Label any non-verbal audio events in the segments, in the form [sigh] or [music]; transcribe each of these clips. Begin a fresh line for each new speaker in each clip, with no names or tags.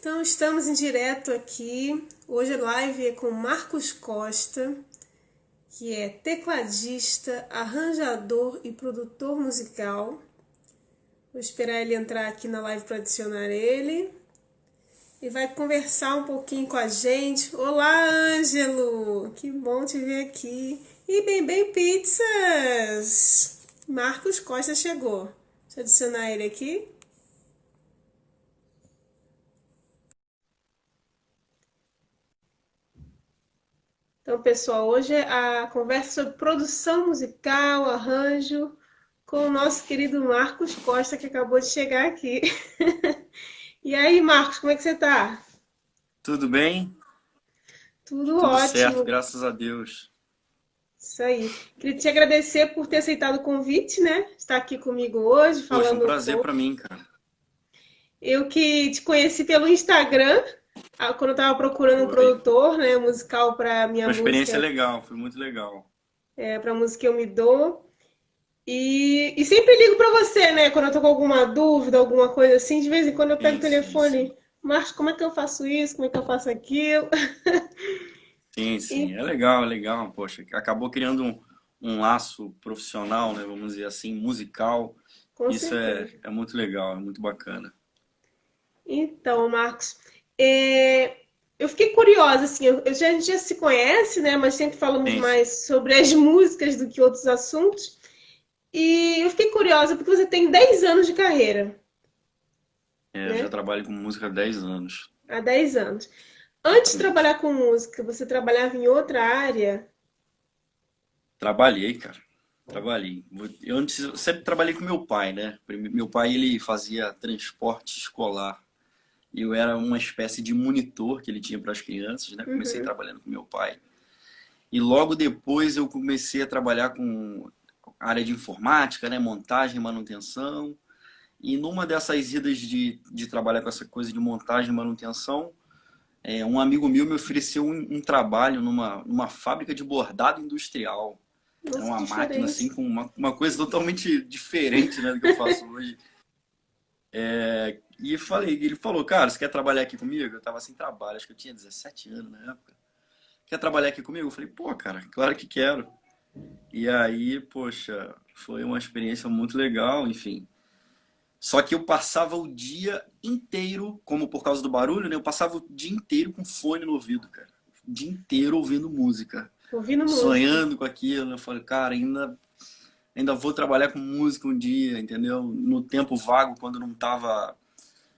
Então estamos em direto aqui. Hoje a live é com Marcos Costa, que é tecladista, arranjador e produtor musical. Vou esperar ele entrar aqui na live para adicionar ele. E vai conversar um pouquinho com a gente. Olá, Ângelo! Que bom te ver aqui. E Bem Bem Pizzas! Marcos Costa chegou. Deixa eu adicionar ele aqui. Então, pessoal, hoje a conversa sobre produção musical, arranjo, com o nosso querido Marcos Costa, que acabou de chegar aqui. [laughs] e aí, Marcos, como é que você está?
Tudo bem?
Tudo,
Tudo
ótimo.
certo, graças a Deus.
Isso aí. Queria te agradecer por ter aceitado o convite, né? Estar aqui comigo hoje, falando
Poxa, um
um
prazer
pouco.
para mim, cara.
Eu que te conheci pelo Instagram, quando eu estava procurando um produtor, né, musical para minha
Uma experiência
música,
legal, foi muito legal.
é, para música que eu me dou. E, e sempre ligo para você, né, quando eu tô com alguma dúvida, alguma coisa assim, de vez em quando eu pego o
Sim, sim,
telefone. Marcos, como é que eu faço isso? Como é que eu faço aquilo? [laughs]
Sim, sim, é legal, é legal. Poxa, acabou criando um, um laço profissional, né? Vamos dizer assim, musical.
Com
Isso
certeza.
é, é muito legal, é muito bacana.
Então, Marcos, é, eu fiquei curiosa, assim, eu, eu já, a gente já se conhece, né, mas sempre falamos
Sim,
mais sobre as [laughs] músicas do que outros assuntos. E eu fiquei curiosa porque você tem 10 anos de carreira,
É, eu já
né?
trabalho com música há 10 anos.
Há 10 anos. Antes de trabalhar com música, você trabalhava em outra área?
Trabalhei, cara. Trabalhei. Eu antes sempre trabalhei com meu pai, né? Meu pai ele fazia transporte escolar. Eu era uma espécie de monitor que ele tinha para as crianças, né? Comecei
Uhum.
trabalhando com meu pai. E logo depois eu comecei a trabalhar com área de informática, né? Montagem manutenção. E numa dessas idas de, de trabalhar com essa coisa de montagem e manutenção, é, um amigo meu me ofereceu um, um trabalho numa, numa fábrica de bordado industrial. Era
Nossa,
uma máquina assim
diferente.
com uma, uma coisa totalmente diferente, né, do que eu faço [laughs] hoje. É, e falei, ele falou, cara, você quer trabalhar aqui comigo? Eu tava sem trabalho, acho que eu tinha 17 anos na época. Quer trabalhar aqui comigo? Eu falei, pô, cara, claro que quero. E aí, poxa, foi uma experiência muito legal, enfim. Só que eu passava o dia inteiro, como por causa do barulho, né? Eu passava o dia inteiro com fone no ouvido, cara. O dia inteiro ouvindo música
Ouvindo música.
sonhando com aquilo. Eu falei, cara, ainda, ainda vou trabalhar com música um dia, entendeu? No tempo vago, quando não tava,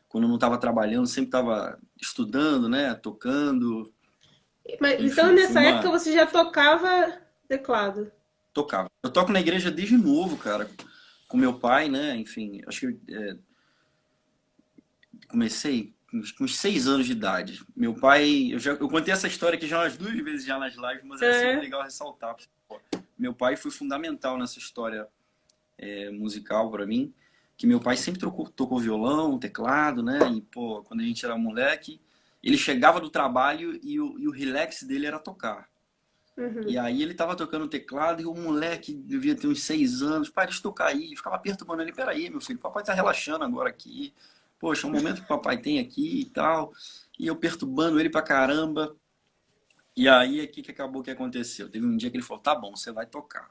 quando não tava trabalhando, sempre tava estudando, né? Tocando,
Mas, então,
enfim, foi
nessa época,
uma.
você já tocava teclado?
Tocava. Eu toco na igreja desde novo, cara, com meu pai, né? Enfim, acho que é, comecei com uns seis anos de idade. Meu pai, eu já eu contei essa história aqui já umas duas vezes já nas lives, mas é sempre
É.
legal ressaltar. pô. Meu pai foi fundamental nessa história é, musical para mim, que meu pai sempre tocou, tocou violão, teclado, né? E, pô, quando a gente era moleque, ele chegava do trabalho e o, e o relax dele era tocar.
Uhum.
E aí ele tava tocando teclado e o moleque devia ter uns seis anos, pai, deixa eu tocar aí. Ficava perturbando ele, peraí, meu filho, papai tá relaxando agora aqui. Poxa, é um momento que o papai tem aqui e tal. E eu perturbando ele pra caramba. E aí, o que que acabou que aconteceu? Teve um dia que ele falou, tá bom, você vai tocar.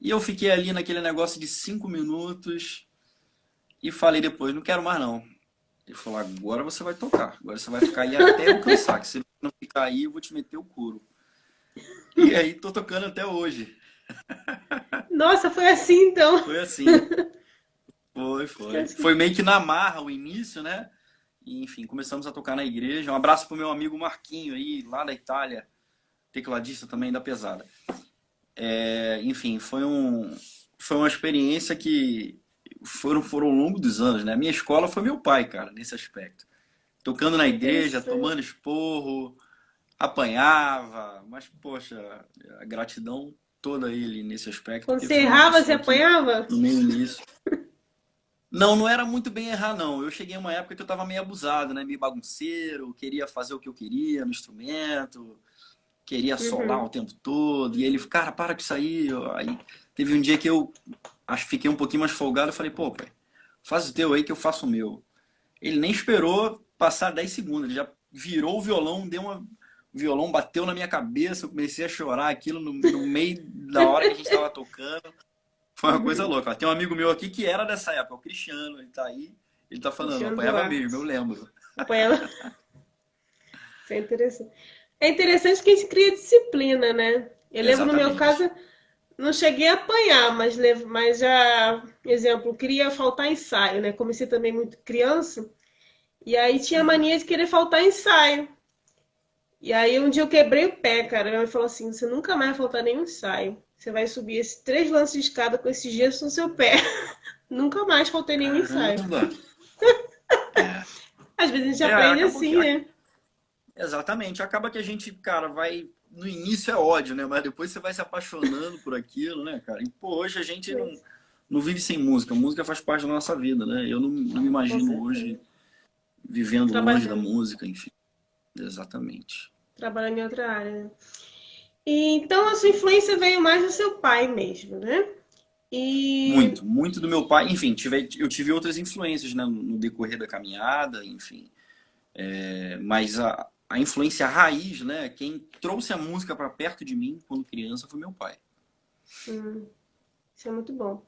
E eu fiquei ali naquele negócio de cinco minutos e falei depois, não quero mais não. Ele falou, agora você vai tocar. Agora você vai ficar aí até eu cansar, que se não ficar aí, eu vou te meter o couro. E aí, tô tocando até hoje.
Nossa, foi assim então.
Foi assim. [laughs] Foi, foi. Foi meio que na marra o início, né? E, enfim, começamos a tocar na igreja. Um abraço pro meu amigo Marquinho aí, lá da Itália, tecladista também da pesada. É, enfim, foi um, foi uma experiência que foram, foram ao longo dos anos, né? A minha escola foi meu pai, cara, nesse aspecto. Tocando na igreja, tomando esporro, apanhava, mas, poxa, a gratidão toda ele nesse aspecto.
Quando você errava, você apanhava?
no meio disso. Não, não era muito bem errar, não. Eu cheguei uma época que eu tava meio abusado, né? Meio bagunceiro, queria fazer o que eu queria no instrumento, queria solar
Uhum.
o tempo todo. E ele, cara, para com isso aí. Aí teve um dia que eu acho que fiquei um pouquinho mais folgado. Eu falei, pô, pai, faz o teu aí que eu faço o meu. Ele nem esperou, passar 10 segundos. Ele já virou o violão, deu uma. O violão bateu na minha cabeça, eu comecei a chorar aquilo no, no meio da hora que a gente estava tocando. Foi uma coisa louca. Tem um amigo meu aqui que era dessa época, o Cristiano, ele tá aí. Ele tá falando, Cristiano apanhava mesmo, eu lembro.
Apanhava. Isso é interessante. É interessante que a gente cria disciplina, né? Eu lembro Exatamente. no meu caso, não cheguei a apanhar, mas, mas já, exemplo, queria faltar ensaio, né? Comecei também muito criança, e aí tinha mania de querer faltar ensaio. E aí um dia eu quebrei o pé, cara. Ela falou assim: você nunca mais vai faltar nenhum ensaio. Você vai subir esses três lances de escada com esses gestos no seu pé. [laughs] nunca mais faltei nenhum ensaio. [laughs] é. Às vezes a gente é, aprende assim, que... né?
Exatamente. Acaba que a gente, cara, vai. No início é ódio, né? Mas depois você vai se apaixonando por aquilo, né, cara? E, pô, hoje a gente não, não vive sem música. A música faz parte da nossa vida, né? Eu não, não me imagino hoje vivendo longe da música, enfim. Exatamente.
Trabalhando em outra área, né? E, então a sua influência veio mais do seu pai mesmo, né?
E... Muito, muito do meu pai. Enfim, tive, eu tive outras influências né, no decorrer da caminhada, enfim. É, mas a, a influência raiz, né? Quem trouxe a música para perto de mim quando criança foi meu pai.
Hum, isso é muito bom.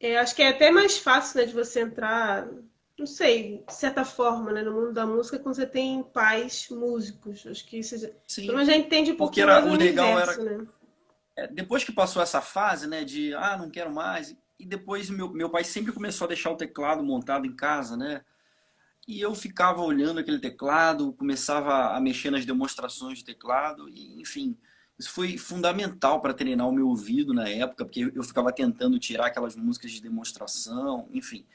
É, acho que é até mais fácil né, de você entrar não sei, de certa forma, né, no mundo da música, quando você tem pais músicos. Acho que isso Sim. Pelo menos já entende um pouquinho
era, mais o legal universo, era... né? É, depois que passou essa fase, né, de ah, não quero mais, e depois meu, meu pai sempre começou a deixar o teclado montado em casa, né? E eu ficava olhando aquele teclado, começava a mexer nas demonstrações de teclado, e enfim, isso foi fundamental para treinar o meu ouvido na época, porque eu ficava tentando tirar aquelas músicas de demonstração, enfim.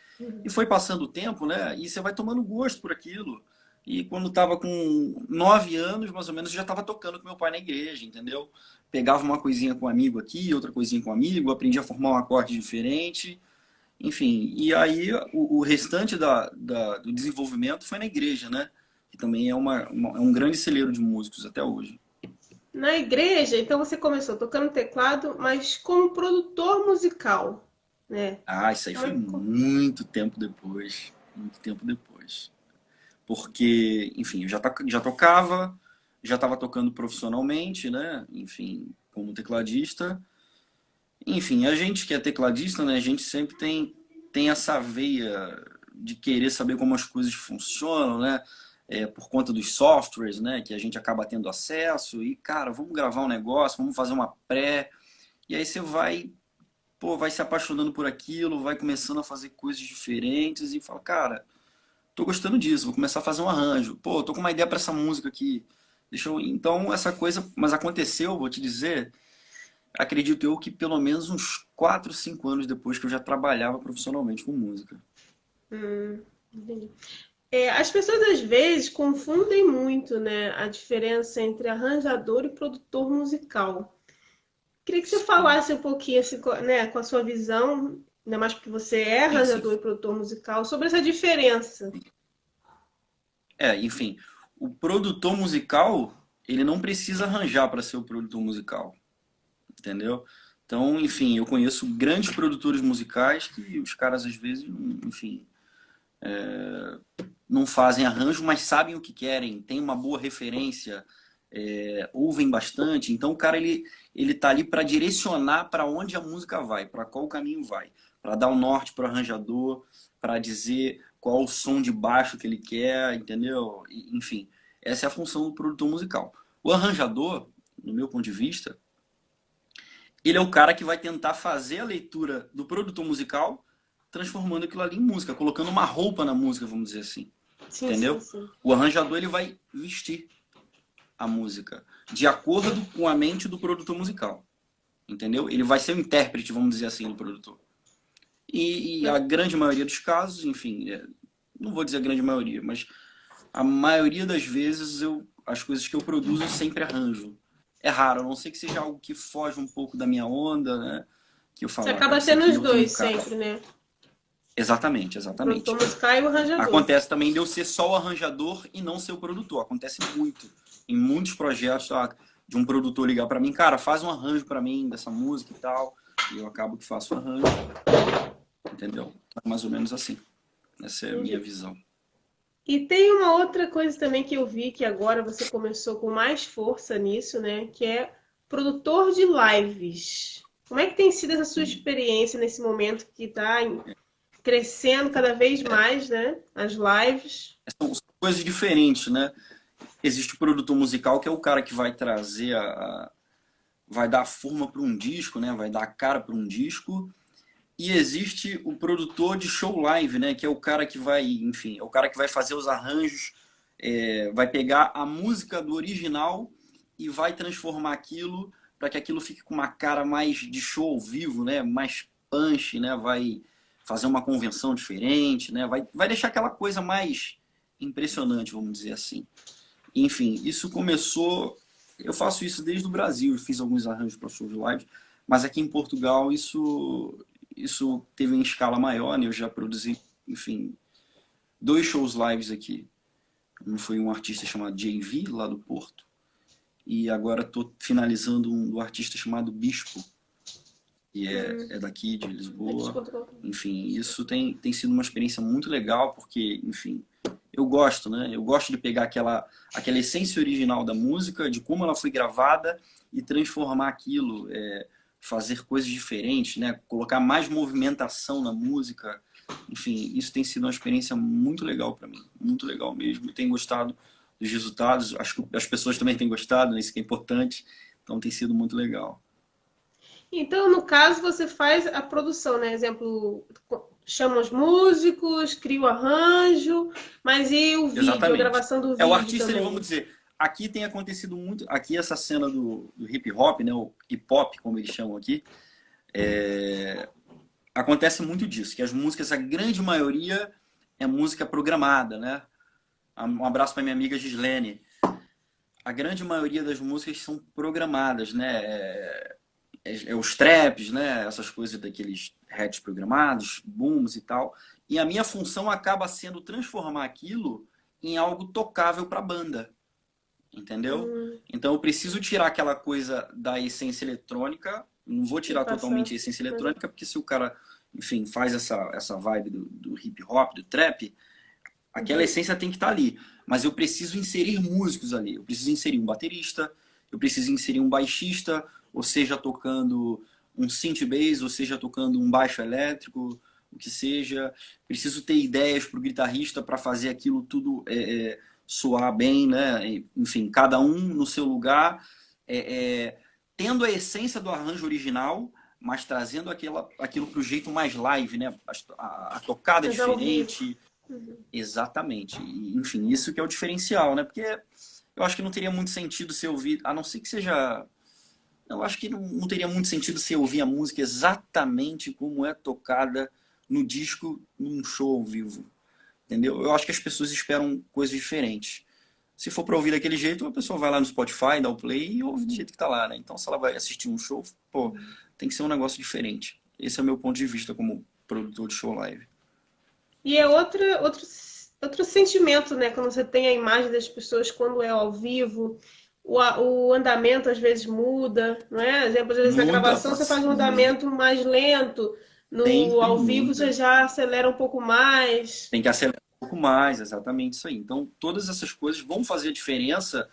E foi passando o tempo, né? E você vai tomando gosto por aquilo. E quando estava com nove anos, mais ou menos, eu já estava tocando com meu pai na igreja, entendeu? Pegava uma coisinha com um amigo aqui, outra coisinha com um amigo, aprendi a formar um acorde diferente. Enfim, e aí o, o restante da, da, do desenvolvimento foi na igreja, né? Que também é, uma, uma, é um grande celeiro de músicos até hoje.
Na igreja, então você começou tocando teclado, mas como produtor musical, né?
Ah, isso aí foi muito tempo depois. Muito tempo depois. Porque, enfim, eu já, já tocava, já estava tocando profissionalmente, né? Enfim, como tecladista. Enfim, a gente que é tecladista, né? A gente sempre tem, tem essa veia de querer saber como as coisas funcionam, né? é, por conta dos softwares, né, que a gente acaba tendo acesso. E, cara, vamos gravar um negócio, vamos fazer uma pré. E aí você vai, pô, vai se apaixonando por aquilo, vai começando a fazer coisas diferentes e fala, cara, tô gostando disso, vou começar a fazer um arranjo. Pô, tô com uma ideia para essa música aqui. Deixa eu... Então, essa coisa, mas aconteceu, vou te dizer, acredito eu que pelo menos uns 4, 5 anos depois que eu já trabalhava profissionalmente com música.
Hum. É, as pessoas às vezes confundem muito né, a diferença entre arranjador e produtor musical. Queria que você falasse um pouquinho assim, né, com a sua visão, ainda mais porque você é arranjador e produtor musical, sobre essa diferença.
É, enfim, o produtor musical, ele não precisa arranjar para ser o produtor musical, entendeu? Então, enfim, eu conheço grandes produtores musicais que os caras às vezes, enfim, é, não fazem arranjo, mas sabem o que querem, têm uma boa referência, é, ouvem bastante. Então o cara ele ele tá ali para direcionar para onde a música vai, para qual caminho vai, para dar o norte para o arranjador, para dizer qual o som de baixo que ele quer, entendeu? Enfim, essa é a função do produtor musical. O arranjador, no meu ponto de vista, ele é o cara que vai tentar fazer a leitura do produtor musical, transformando aquilo ali em música, colocando uma roupa na música, vamos dizer assim. Sim, entendeu? Sim, sim. O arranjador ele vai vestir a música de acordo com a mente do produtor musical. Entendeu? Ele vai ser o intérprete, vamos dizer assim, do produtor. E, e a grande maioria dos casos, enfim, é, não vou dizer a grande maioria, mas a maioria das vezes eu, as coisas que eu produzo eu sempre arranjo. É raro, a não sei que seja algo que foge um pouco da minha onda, né? Que eu falo,
Você acaba sendo os dois sempre, né?
Exatamente, exatamente.
O musical e o arranjador.
Acontece também de eu ser só o arranjador e não ser o produtor. Acontece muito. Em muitos projetos, tá? de um produtor ligar para mim, cara, faz um arranjo para mim dessa música e tal. E eu acabo que faço o arranjo. Entendeu? É mais ou menos assim. Essa é a minha visão.
E tem uma outra coisa também que eu vi que agora você começou com mais força nisso, né? Que é produtor de lives. Como é que tem sido essa sua experiência nesse momento que está crescendo cada vez mais, né? As lives.
São coisas diferentes, né? Existe o produtor musical, que é o cara que vai trazer a. vai dar forma para um disco, né? Vai dar cara para um disco. E existe o produtor de show live, né? Que é o cara que vai, enfim, é o cara que vai fazer os arranjos, é, vai pegar a música do original e vai transformar aquilo para que aquilo fique com uma cara mais de show ao vivo, né? Mais punch, né? Vai fazer uma convenção diferente, né? Vai, vai deixar aquela coisa mais impressionante, vamos dizer assim. Enfim, isso começou. Eu faço isso desde o Brasil, fiz alguns arranjos para shows live, mas aqui em Portugal isso isso teve em escala maior, né? Eu já produzi, enfim, dois shows lives aqui. Um foi um artista chamado JV, lá do Porto, e agora estou finalizando um do artista chamado Bispo, que é, uhum. é daqui de Lisboa. Enfim, isso tem, tem sido uma experiência muito legal, porque, enfim, eu gosto, né? Eu gosto de pegar aquela, aquela essência original da música, de como ela foi gravada e transformar aquilo, é, fazer coisas diferentes, né? Colocar mais movimentação na música. Enfim, isso tem sido uma experiência muito legal para mim, muito legal mesmo. Eu tenho gostado dos resultados, acho que as pessoas também têm gostado, né? isso que é importante. Então tem sido muito legal.
Então, no caso, você faz a produção, né? Exemplo, chama os músicos, cria o arranjo, mas e o vídeo, Exatamente. a gravação do vídeo?
É o artista,
também.
vamos dizer. Aqui tem acontecido muito. Aqui, essa cena do, do hip hop, né? O hip hop, como eles chamam aqui. É, acontece muito disso, que as músicas, a grande maioria é música programada, né? Um abraço para minha amiga Gislene. A grande maioria das músicas são programadas, né? É, é, é, os traps, né? Essas coisas daqueles hats programados, booms e tal. E a minha função acaba sendo transformar aquilo em algo tocável para a banda. Entendeu? Uhum. Então eu preciso tirar aquela coisa da essência eletrônica. Não vou tirar totalmente a essência eletrônica, porque se o cara, enfim, faz essa, essa vibe do, do hip hop, do trap, aquela uhum. essência tem que estar tá ali. Mas eu preciso inserir músicos ali. Eu preciso inserir um baterista, eu preciso inserir um baixista, ou seja, tocando um synth bass, ou seja, tocando um baixo elétrico, o que seja. Preciso ter ideias para o guitarrista para fazer aquilo tudo é, é, soar bem, né? Enfim, cada um no seu lugar, é, é tendo a essência do arranjo original, mas trazendo aquela, aquilo para o jeito mais live, né? A, a, a tocada é diferente. Uhum. Exatamente. E, enfim, isso que é o diferencial, né? Porque eu acho que não teria muito sentido se ouvir, a não ser que seja eu acho que não, não teria muito sentido se ouvir a música exatamente como é tocada no disco, num show ao vivo. Entendeu? Eu acho que as pessoas esperam coisas diferentes. Se for para ouvir daquele jeito, a pessoa vai lá no Spotify, dá o play e ouve do jeito que tá lá, né? Então, se ela vai assistir um show, pô, tem que ser um negócio diferente. Esse é o meu ponto de vista como produtor de show live.
E é outra, outro, outro sentimento, né? Quando você tem a imagem das pessoas quando é ao vivo, o, o andamento às vezes muda, não é? Exemplo, às vezes muda, na gravação você faz um andamento mais lento, no ao vivo você já acelera um pouco mais.
Tem que acelerar um pouco mais, exatamente isso aí. Então, todas essas coisas vão fazer diferença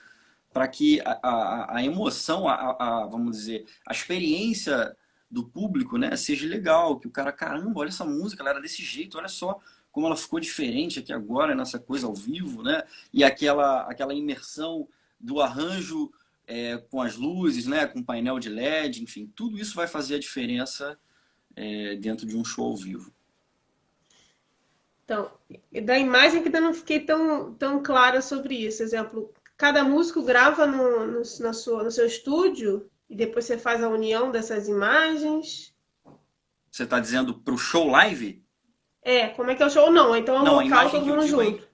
para que a, a, a emoção, a, a, vamos dizer, a experiência do público né, seja legal, que o cara, caramba, olha essa música, ela era desse jeito, olha só como ela ficou diferente aqui agora, nessa coisa ao vivo, né? E aquela, aquela imersão do arranjo é, com as luzes, né, com painel de LED, enfim, tudo isso vai fazer a diferença é, dentro de um show ao vivo.
Então, da imagem que eu não fiquei tão, tão clara sobre isso. Exemplo, cada músico grava no, no, na sua, no seu estúdio e depois você faz a união dessas imagens.
Você está dizendo para o show live?
É, como é que é o show? Não, então é um não, local todo mundo junto.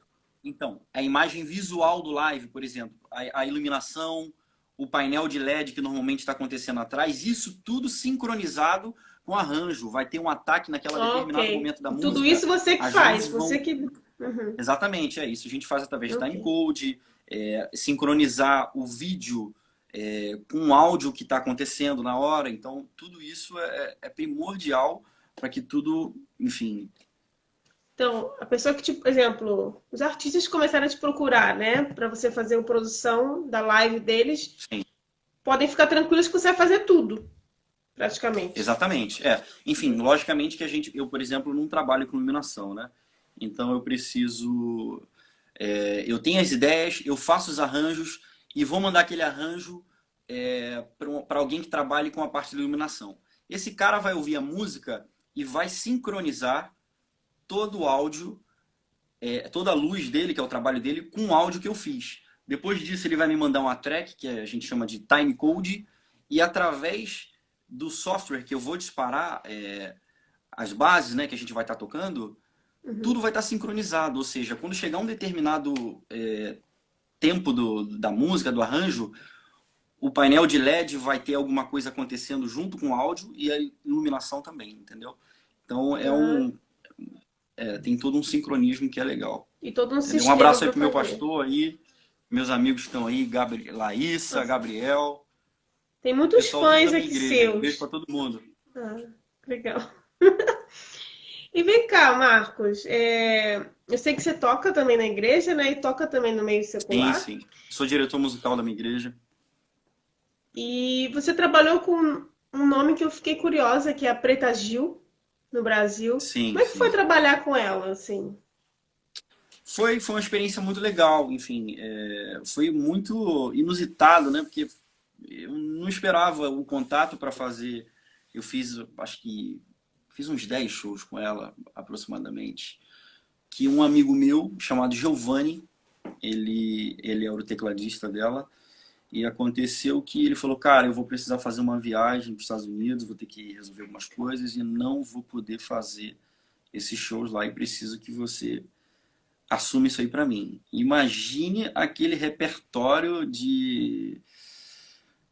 Então, a imagem visual do live, por exemplo, a, a iluminação, o painel de LED que normalmente está acontecendo atrás, isso tudo sincronizado com o arranjo. Vai ter um ataque naquele okay. determinado momento da música.
Tudo isso você que faz, vão... você que.
Uhum. Exatamente, é isso. A gente faz através okay. de timecode, é, sincronizar o vídeo é, com o áudio que está acontecendo na hora. Então, tudo isso é, é primordial para que tudo, enfim,
Então, a pessoa que, tipo, por exemplo, os artistas começaram a te procurar, né, para você fazer a produção da live deles,
Sim.
podem ficar tranquilos que você vai fazer tudo, praticamente.
Exatamente. É. Enfim, logicamente que a gente, eu, por exemplo, não trabalho com iluminação, né? Então eu preciso. é, eu tenho as ideias, eu faço os arranjos e vou mandar aquele arranjo é, para alguém que trabalhe com a parte da iluminação. Esse cara vai ouvir a música e vai sincronizar todo o áudio, é, toda a luz dele, que é o trabalho dele, com o áudio que eu fiz. Depois disso, ele vai me mandar uma track, que a gente chama de time code, e através do software que eu vou disparar é, as bases né, que a gente vai estar tocando,
Uhum.
tudo vai estar sincronizado. Ou seja, quando chegar um determinado é, tempo do, da música, do arranjo, o painel de LED vai ter alguma coisa acontecendo junto com o áudio e a iluminação também, entendeu? Então é um. É, tem todo um sincronismo que é legal.
E todo um
Um abraço aí pro meu
fazer.
pastor aí, meus amigos estão aí, Gabri... Laísa, Gabriel.
Tem muitos fãs aqui seus.
Beijo pra todo mundo.
Ah, legal. [laughs] E vem cá, Marcos. é, Eu sei que você toca também na igreja, né? E toca também no meio
Sim,
secular.
sim. Sou diretor musical da minha igreja.
E você trabalhou com um nome que eu fiquei curiosa, que é a Preta Gil, no Brasil.
Sim,
Como é que
sim.
foi trabalhar com ela, assim?
Foi, foi uma experiência muito legal, enfim, é, foi muito inusitado, né? Porque eu não esperava o contato para fazer. Eu fiz, acho que fiz uns 10 shows com ela, aproximadamente. Que um amigo meu, chamado Giovanni, ele, ele era o tecladista dela, e aconteceu que ele falou: Cara, eu vou precisar fazer uma viagem para os Estados Unidos, vou ter que resolver algumas coisas e não vou poder fazer esses shows lá e preciso que você assume isso aí pra mim. Imagine aquele repertório de.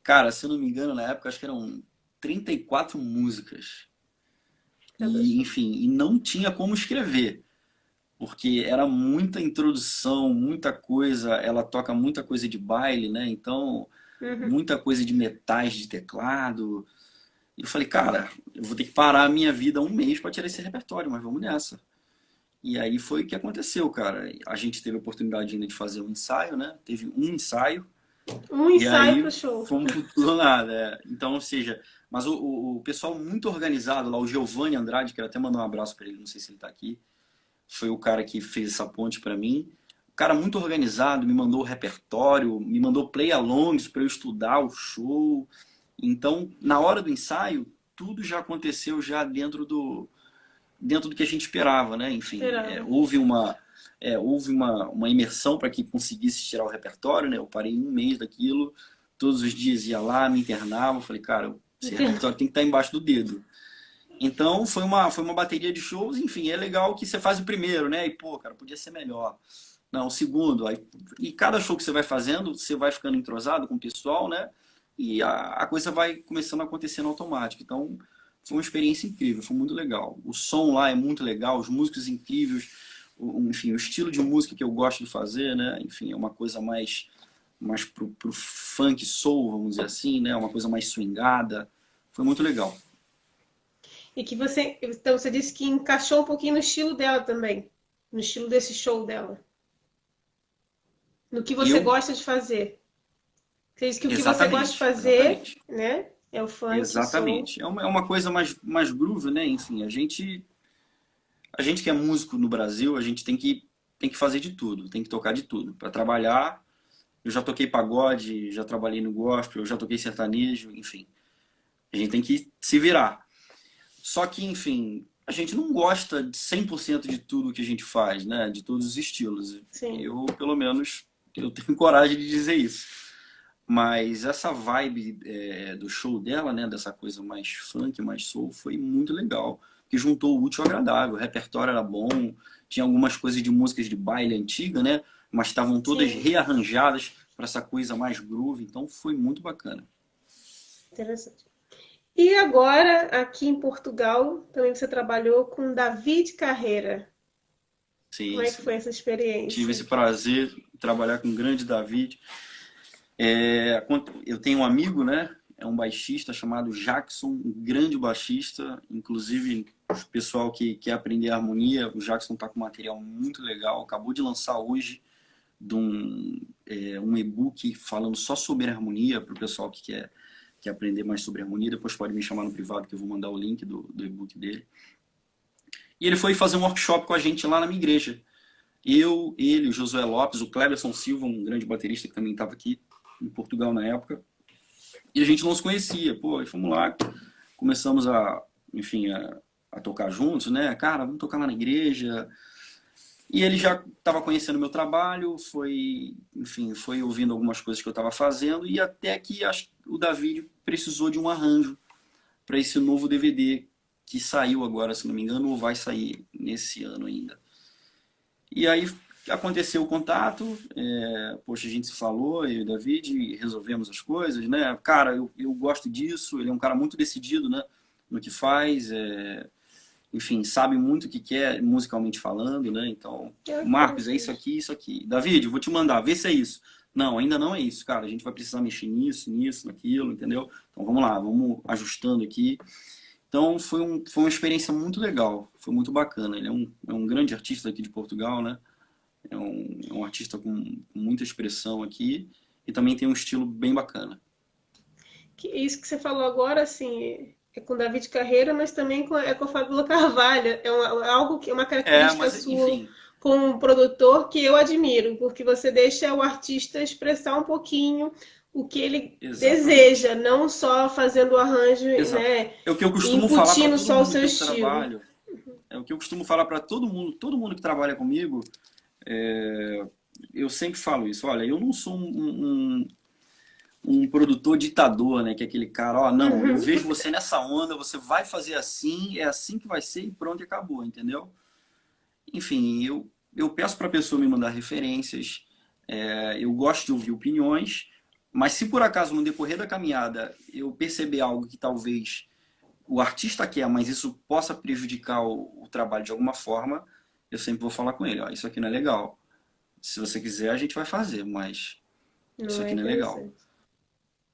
Cara, se eu não me engano, na época acho que eram 34 músicas. E, enfim, e não tinha como escrever, porque era muita introdução, muita coisa. Ela toca muita coisa de baile, né? Então,
Uhum.
muita coisa de metais de teclado. E eu falei, cara, eu vou ter que parar a minha vida um mês para tirar esse repertório, mas vamos nessa. E aí foi o que aconteceu, cara. A gente teve a oportunidade ainda de fazer um ensaio, né? Teve um ensaio
Um ensaio pro show.
fomos tudo nada. é. Então, ou seja, mas o, o, o pessoal muito organizado lá, o Giovanni Andrade, quero até mandar um abraço para ele, não sei se ele tá aqui, foi o cara que fez essa ponte para mim. O cara muito organizado, me mandou o repertório, me mandou play-alongs para eu estudar o show. Então, na hora do ensaio, tudo já aconteceu já dentro do dentro do que a gente esperava, né? Enfim, é, houve uma é, houve uma, uma imersão para que conseguisse tirar o repertório, né? Eu parei um mês daquilo, todos os dias ia lá, me internava, falei, cara, esse repertório tem que estar embaixo do dedo. Então foi uma, foi uma bateria de shows, enfim, é legal que você faz o primeiro, né? E pô, cara, podia ser melhor. Não, o segundo, aí, e cada show que você vai fazendo, você vai ficando entrosado com o pessoal, né? E a, a coisa vai começando a acontecer no automático. Então, foi uma experiência incrível, foi muito legal. O som lá é muito legal, os músicos incríveis, o- enfim, o estilo de música que eu gosto de fazer, né? Enfim, é uma coisa mais mais pro, pro funk soul, vamos dizer assim, né? Uma coisa mais swingada. Foi muito legal.
E que você, então você disse que encaixou um pouquinho no estilo dela também, no estilo desse show dela. No que você
Eu-
gosta de fazer. Você disse que o que você
Exatamente,
gosta de fazer,
exatamente.
né, é o funk,
Exatamente. É uma, é uma coisa mais, mais groove, né? Enfim, a gente, a gente que é músico no Brasil, a gente tem que, tem que fazer de tudo, tem que tocar de tudo. Para trabalhar, eu já toquei pagode, já trabalhei no gospel, eu já toquei sertanejo, enfim. A gente tem que se virar. Só que, enfim, a gente não gosta de 100% de tudo que a gente faz, né? De todos os estilos.
Sim.
Eu, pelo menos, eu tenho [laughs] coragem de dizer isso. Mas essa vibe é, do show dela, né, dessa coisa mais funk, mais soul, foi muito legal. Que juntou o útil ao agradável. O repertório era bom, tinha algumas coisas de músicas de baile antiga, né? Mas estavam todas
Sim.
rearranjadas para essa coisa mais groove. Então foi muito bacana.
Interessante. E agora, aqui em Portugal, também você trabalhou com David Carreira.
Sim,
Como é que foi essa experiência?
Tive esse prazer de trabalhar com o grande David. É, eu tenho um amigo, né? É um baixista chamado Jackson, um grande baixista. Inclusive, o pessoal que quer aprender harmonia, o Jackson está com material muito legal. Acabou de lançar hoje de um, é, um e-book falando só sobre harmonia para o pessoal que quer, quer aprender mais sobre harmonia. Depois pode me chamar no privado que eu vou mandar o link do, do e-book dele. E ele foi fazer um workshop com a gente lá na minha igreja. Eu, ele, o Josué Lopes, o Cleberson Silva, um grande baterista que também estava aqui em Portugal na época. E a gente não se conhecia. Pô, e fomos lá, começamos a, enfim, a, a tocar juntos, né? Cara, vamos tocar lá na igreja. E ele já estava conhecendo meu trabalho, foi, enfim, foi ouvindo algumas coisas que eu estava fazendo e até que acho, o David precisou de um arranjo para esse novo DVD que saiu agora, se não me engano, ou vai sair nesse ano ainda. E aí aconteceu o contato, é, poxa, a gente se falou, eu e o David, resolvemos as coisas, né? Cara, eu, eu gosto disso, ele é um cara muito decidido, né? No que faz, é, enfim, sabe muito o que quer musicalmente falando, né? Então, Marcos, é isso aqui, isso aqui. David, vou te mandar, vê se é isso. Não, ainda não é isso, cara. A gente vai precisar mexer nisso, nisso, naquilo, entendeu? Então vamos lá, vamos ajustando aqui. Então foi, um, foi uma experiência muito legal, foi muito bacana. Ele é um, é um grande artista aqui de Portugal, né? É um, é um artista com, com muita expressão aqui e também tem um estilo bem bacana.
Que isso que você falou agora, assim, é com David Carreira, mas também com, é com a Fábio Carvalho. É uma, é algo que é uma característica é, mas, sua enfim. Como produtor que eu admiro, porque você deixa o artista expressar um pouquinho o que ele Exatamente. deseja, não só fazendo o arranjo, Exato. né?
É o que eu costumo falar para só o seu estilo. Trabalho. É o que eu costumo falar para todo mundo, todo mundo que trabalha comigo. É, eu sempre falo isso. Olha, eu não sou um, um um produtor ditador, né? Que é aquele cara, ó, não, eu uhum. vejo você nessa onda, você vai fazer assim, é assim que vai ser e pronto, acabou, entendeu? Enfim, eu, eu peço para a pessoa me mandar referências, é, eu gosto de ouvir opiniões, mas se por acaso no decorrer da caminhada eu perceber algo que talvez o artista quer, mas isso possa prejudicar o, o trabalho de alguma forma, eu sempre vou falar com ele, ó, isso aqui não é legal. Se você quiser, a gente vai fazer, mas não isso aqui é não é legal.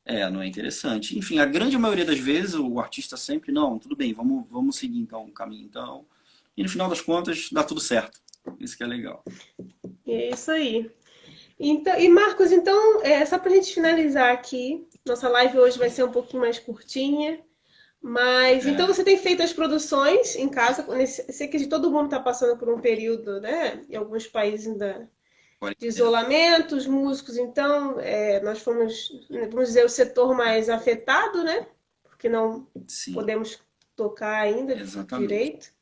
É, não é interessante. Enfim, a grande maioria das vezes o artista sempre, não, tudo bem, vamos, vamos seguir então o caminho então. E no final das contas dá tudo certo. Isso que é legal.
É isso aí. Então, e Marcos, então, é, só para a gente finalizar aqui, nossa live hoje vai ser um pouquinho mais curtinha. Mas é. então você tem feito as produções em casa. Sei que todo mundo está passando por um período, né? Em alguns países ainda de isolamento, os músicos, então, é, nós fomos, vamos dizer, o setor mais afetado, né? Porque não Sim. podemos tocar ainda Exatamente. direito.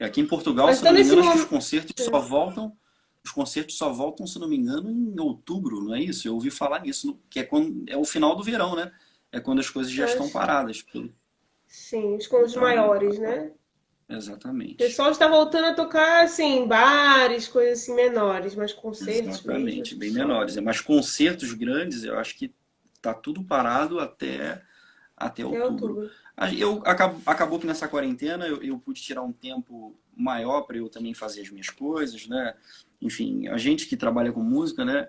Aqui em Portugal, Mas, se não me engano, momento... os concertos só voltam, os concertos só voltam, se não me engano, em outubro, não é isso? Eu ouvi falar nisso, que é quando é o final do verão, né? É quando as coisas já Mas... estão paradas. Pelo...
Sim, os concertos então, maiores, né?
Exatamente.
O pessoal está voltando a tocar assim, bares, coisas assim menores, mas concertos.
Exatamente, bem menores. Mas concertos grandes, eu acho que está tudo parado até, até, até outubro. outubro. Eu, acabou, que nessa quarentena eu, eu pude tirar um tempo maior para eu também fazer as minhas coisas, né? Enfim, a gente que trabalha com música, né?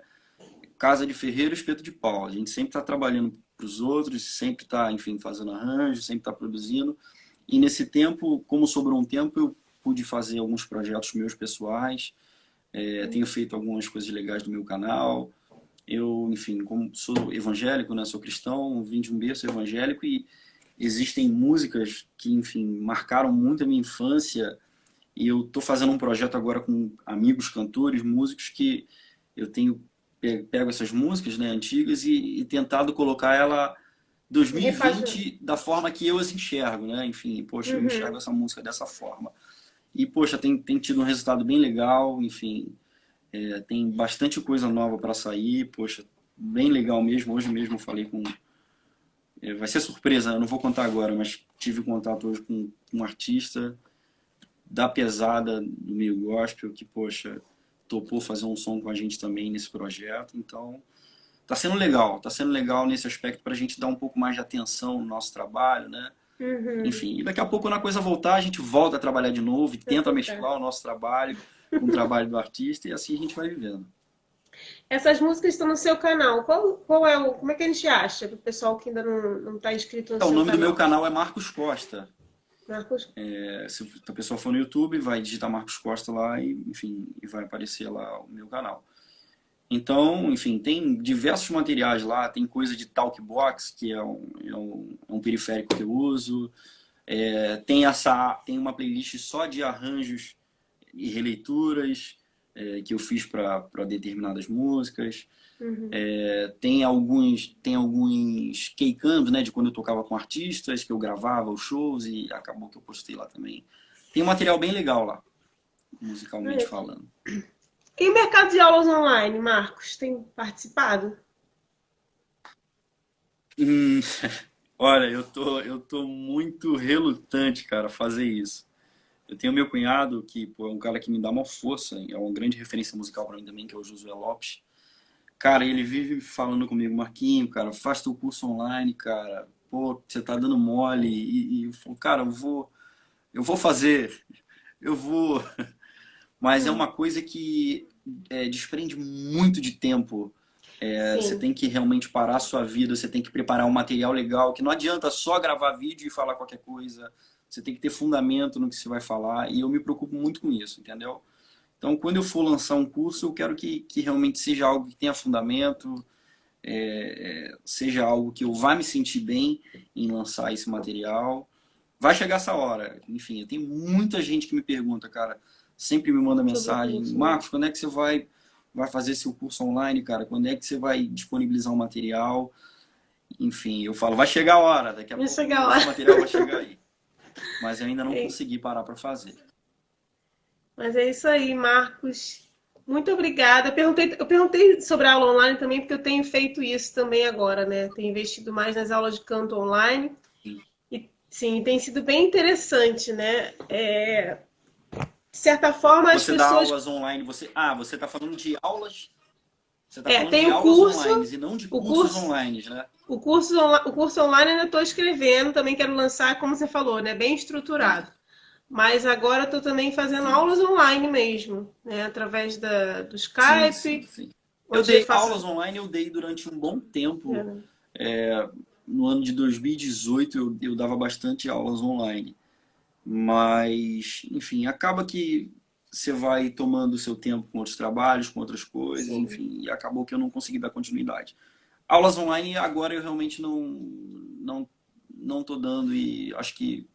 Casa de ferreiro, espeto de pau. A gente sempre está trabalhando para os outros, sempre está, enfim, fazendo arranjo, sempre está produzindo. E nesse tempo, como sobrou um tempo, eu pude fazer alguns projetos meus pessoais, é, tenho feito algumas coisas legais do meu canal. Eu, enfim, como sou evangélico, né, sou cristão, vim de um berço evangélico e existem músicas que, enfim, marcaram muito a minha infância. E eu estou fazendo um projeto agora com amigos cantores, músicos que eu tenho pego essas músicas né, antigas e, e tentado colocar ela 2020 da forma que eu as enxergo, né? Enfim, poxa, uhum. eu enxergo essa música dessa forma. E, poxa, tem, tem tido um resultado bem legal, enfim, é, tem bastante coisa nova para sair, poxa, bem legal mesmo. Hoje mesmo eu falei com. É, vai ser surpresa, eu não vou contar agora, mas tive contato hoje com um artista da pesada do meio gospel que, poxa, topou fazer um som com a gente também nesse projeto. Então, tá sendo legal, tá sendo legal nesse aspecto para a gente dar um pouco mais de atenção no nosso trabalho, né? Uhum. Enfim, e daqui a pouco, quando a coisa voltar, a gente volta a trabalhar de novo e tenta uhum. mesclar o nosso trabalho com o trabalho do artista e assim a gente vai vivendo.
Essas músicas estão no seu canal. Qual, qual é o. Como é que a gente acha? Para o pessoal que ainda não está inscrito no
então,
seu
O nome
canal.
do meu canal é Marcos Costa.
Marcos.
É, se a pessoa for no YouTube, vai digitar Marcos Costa lá e, enfim, e vai aparecer lá o meu canal. Então, enfim, tem diversos materiais lá, tem coisa de Talkbox, que é um, é um, é um periférico que eu uso. É, tem, essa, tem uma playlist só de arranjos e releituras é, que eu fiz para determinadas músicas. Uhum. É, tem alguns tem alguns keycams, né, de quando eu tocava com artistas, que eu gravava os shows e acabou que eu postei lá também. Tem um material bem legal lá, musicalmente falando.
E o mercado de aulas online, Marcos, tem participado?
Hum, [laughs] olha, eu tô, eu tô muito relutante, cara, a fazer isso. Eu tenho meu cunhado, que pô, é um cara que me dá uma força, é uma grande referência musical para mim também, que é o Josué Lopes. Cara, ele vive falando comigo, Marquinho, cara, faz teu curso online, cara. Pô, você tá dando mole. E, e eu falo, cara, eu vou, eu vou fazer, eu vou. [laughs] Mas é uma coisa que é, desprende muito de tempo. É, você tem que realmente parar a sua vida, você tem que preparar um material legal, que não adianta só gravar vídeo e falar qualquer coisa. Você tem que ter fundamento no que você vai falar. E eu me preocupo muito com isso, entendeu? Então, quando eu for lançar um curso, eu quero que, que realmente seja algo que tenha fundamento, é, é, seja algo que eu vá me sentir bem em lançar esse material. Vai chegar essa hora. Enfim, tem muita gente que me pergunta, cara, sempre me manda mensagem, né? Marcos, quando é que você vai, vai fazer seu curso online, cara? Quando é que você vai disponibilizar o um material? Enfim, eu falo, vai chegar a hora, daqui a vai pouco o material vai chegar aí. [laughs] Mas eu ainda não é. consegui parar para fazer.
Mas é isso aí, Marcos. Muito obrigada. Eu perguntei, eu perguntei sobre a aula online também, porque eu tenho feito isso também agora, né? Tenho investido mais nas aulas de canto online. Sim. E sim, tem sido bem interessante, né? É, de certa forma,
você
as pessoas.
Você dá aulas online, você. Ah, você está falando de aulas. Você está é, falando tem de o curso, online e não de cursos curso, online, né?
O curso, o curso online ainda estou escrevendo, também quero lançar, como você falou, né? Bem estruturado. Mas agora estou também fazendo sim. aulas online mesmo, né? Através da, do Skype. Sim, sim,
eu dei faço... aulas online, eu dei durante um bom tempo. É. É, no ano de 2018 eu, eu dava bastante aulas online. Mas, enfim, acaba que você vai tomando o seu tempo com outros trabalhos, com outras coisas, Sim. enfim, e acabou que eu não consegui dar continuidade. Aulas online agora eu realmente não não não tô dando e acho que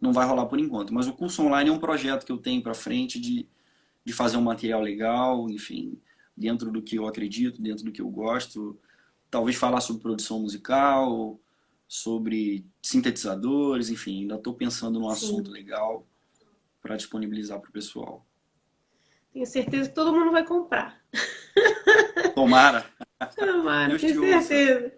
não vai rolar por enquanto. Mas o curso online é um projeto que eu tenho para frente de, de fazer um material legal, enfim, dentro do que eu acredito, dentro do que eu gosto. Talvez falar sobre produção musical, sobre sintetizadores, enfim, ainda estou pensando num assunto legal para disponibilizar para o pessoal.
Tenho certeza que todo mundo vai comprar. [laughs]
Tomara.
Tomara, tenho certeza.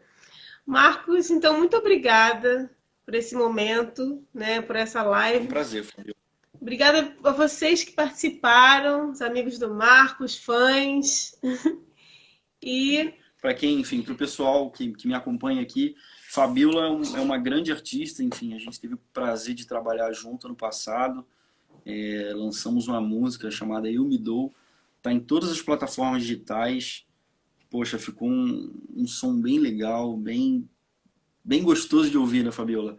Marcos, então, muito obrigada por esse momento, né, por essa live. É
um prazer, Fabio.
Obrigada a vocês que participaram, os amigos do Marcos, fãs. [laughs] e
para quem, enfim, para o pessoal que, que me acompanha aqui, Fabiola é, é uma grande artista, enfim, a gente teve o prazer de trabalhar junto no passado. É, lançamos uma música chamada Eu Me Dou, tá em todas as plataformas digitais. Poxa, ficou um, um som bem legal, bem bem gostoso de ouvir, né, Fabiola?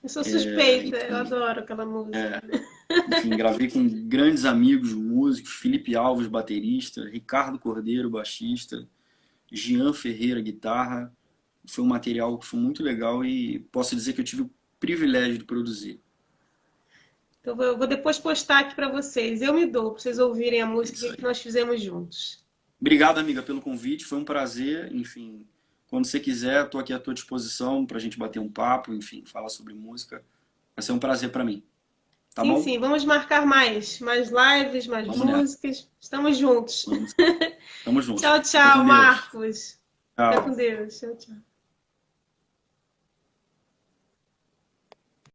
Eu sou suspeita, é, enfim, eu adoro aquela música.
É, enfim, gravei com grandes amigos músicos, Felipe Alves, baterista, Ricardo Cordeiro, baixista, Jean Ferreira, guitarra. Foi um material que foi muito legal e posso dizer que eu tive o privilégio de produzir.
Então eu vou depois postar aqui para vocês. Eu me dou para vocês ouvirem a música que nós fizemos juntos.
Obrigado, amiga, pelo convite. Foi um prazer. Enfim, quando você quiser, estou aqui à tua disposição para a gente bater um papo, enfim, falar sobre música. Vai ser um prazer para mim. Tá
sim,
bom?
sim, vamos marcar mais, mais lives, mais vamos músicas. Nessa. Estamos juntos.
Vamos. Tamo juntos. [laughs]
tchau, tchau, Marcos. Tchau. Fica com Deus. Tchau, tchau.